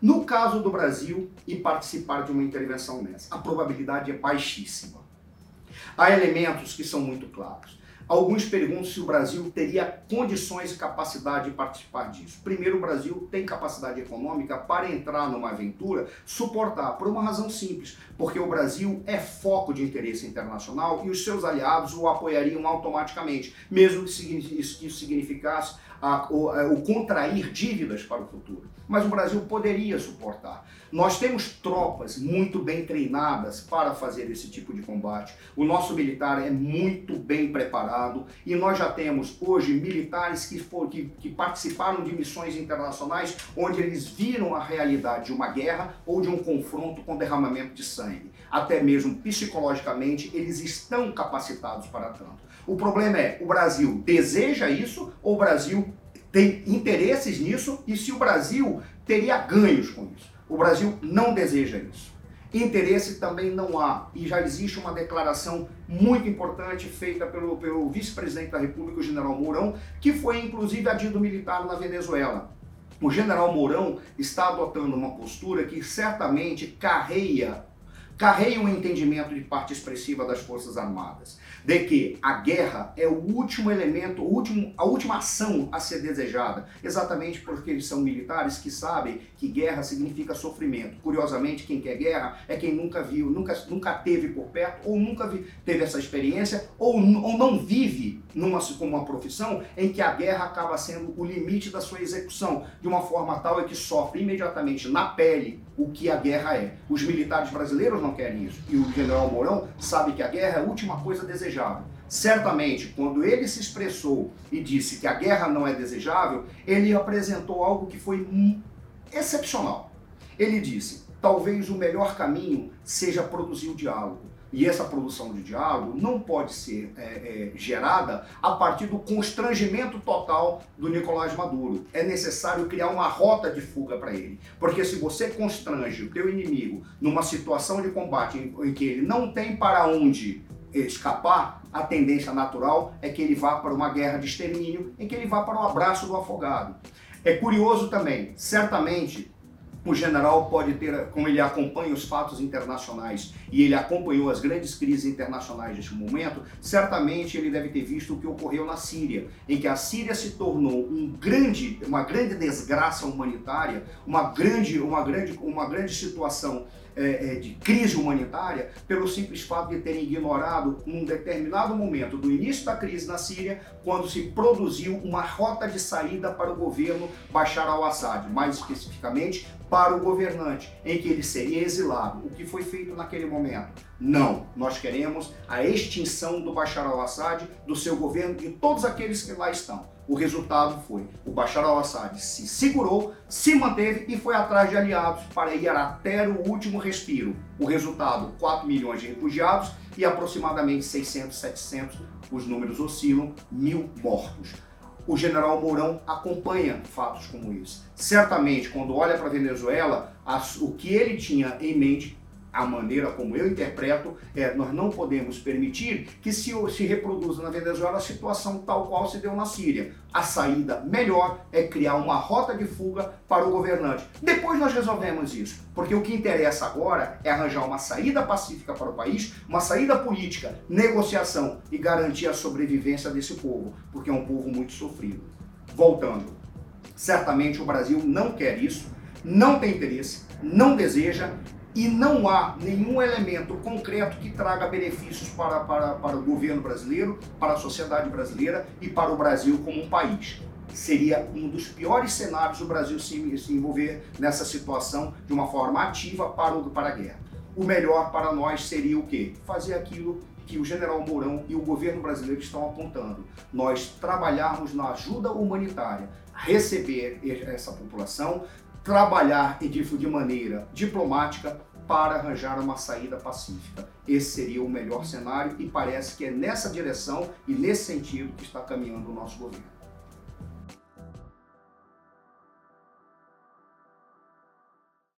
No caso do Brasil e participar de uma intervenção nessa, a probabilidade é baixíssima. Há elementos que são muito claros. Alguns perguntam se o Brasil teria condições e capacidade de participar disso. Primeiro, o Brasil tem capacidade econômica para entrar numa aventura, suportar, por uma razão simples, porque o Brasil é foco de interesse internacional e os seus aliados o apoiariam automaticamente, mesmo que isso significasse o contrair dívidas para o futuro. Mas o Brasil poderia suportar. Nós temos tropas muito bem treinadas para fazer esse tipo de combate. O nosso militar é muito bem preparado e nós já temos hoje militares que, for, que, que participaram de missões internacionais onde eles viram a realidade de uma guerra ou de um confronto com derramamento de sangue. Até mesmo psicologicamente, eles estão capacitados para tanto. O problema é, o Brasil deseja isso ou o Brasil tem interesses nisso e se o Brasil teria ganhos com isso? O Brasil não deseja isso. Interesse também não há. E já existe uma declaração muito importante feita pelo, pelo vice-presidente da República, o general Mourão, que foi inclusive adido militar na Venezuela. O general Mourão está adotando uma postura que certamente carreia carreia um entendimento de parte expressiva das Forças Armadas, de que a guerra é o último elemento, o último, a última ação a ser desejada, exatamente porque eles são militares que sabem que guerra significa sofrimento. Curiosamente, quem quer guerra é quem nunca viu, nunca, nunca teve por perto, ou nunca vi, teve essa experiência, ou, ou não vive numa, como uma profissão em que a guerra acaba sendo o limite da sua execução, de uma forma tal é que sofre imediatamente na pele o que a guerra é. Os militares brasileiros não querem isso. E o general Mourão sabe que a guerra é a última coisa desejável. Certamente, quando ele se expressou e disse que a guerra não é desejável, ele apresentou algo que foi excepcional. Ele disse: talvez o melhor caminho seja produzir o diálogo. E essa produção de diálogo não pode ser é, é, gerada a partir do constrangimento total do Nicolás Maduro. É necessário criar uma rota de fuga para ele. Porque se você constrange o teu inimigo numa situação de combate em, em que ele não tem para onde escapar, a tendência natural é que ele vá para uma guerra de extermínio, em que ele vá para o abraço do afogado. É curioso também, certamente o general pode ter, como ele acompanha os fatos internacionais e ele acompanhou as grandes crises internacionais neste momento, certamente ele deve ter visto o que ocorreu na Síria, em que a Síria se tornou um grande, uma grande desgraça humanitária, uma grande, uma grande, uma grande situação é, é, de crise humanitária pelo simples fato de terem ignorado um determinado momento do início da crise na Síria, quando se produziu uma rota de saída para o governo Bashar al-Assad, mais especificamente para o governante, em que ele seria exilado. O que foi feito naquele momento? Não, nós queremos a extinção do Bashar al-Assad, do seu governo e de todos aqueles que lá estão. O resultado foi o Bashar al-Assad se segurou, se manteve e foi atrás de aliados para ir até o último respiro. O resultado, 4 milhões de refugiados e aproximadamente 600, 700, os números oscilam, mil mortos o general Mourão acompanha fatos como esse. Certamente, quando olha para a Venezuela, o que ele tinha em mente a maneira como eu interpreto é nós não podemos permitir que se, se reproduza na Venezuela a situação tal qual se deu na Síria. A saída melhor é criar uma rota de fuga para o governante. Depois nós resolvemos isso, porque o que interessa agora é arranjar uma saída pacífica para o país, uma saída política, negociação e garantir a sobrevivência desse povo, porque é um povo muito sofrido. Voltando, certamente o Brasil não quer isso, não tem interesse, não deseja e não há nenhum elemento concreto que traga benefícios para, para, para o governo brasileiro, para a sociedade brasileira e para o Brasil como um país. Seria um dos piores cenários o Brasil se, se envolver nessa situação de uma forma ativa para, o, para a guerra. O melhor para nós seria o quê? Fazer aquilo que o general Mourão e o governo brasileiro estão apontando. Nós trabalharmos na ajuda humanitária, receber essa população, trabalhar de maneira diplomática para arranjar uma saída pacífica. Esse seria o melhor cenário e parece que é nessa direção e nesse sentido que está caminhando o nosso governo.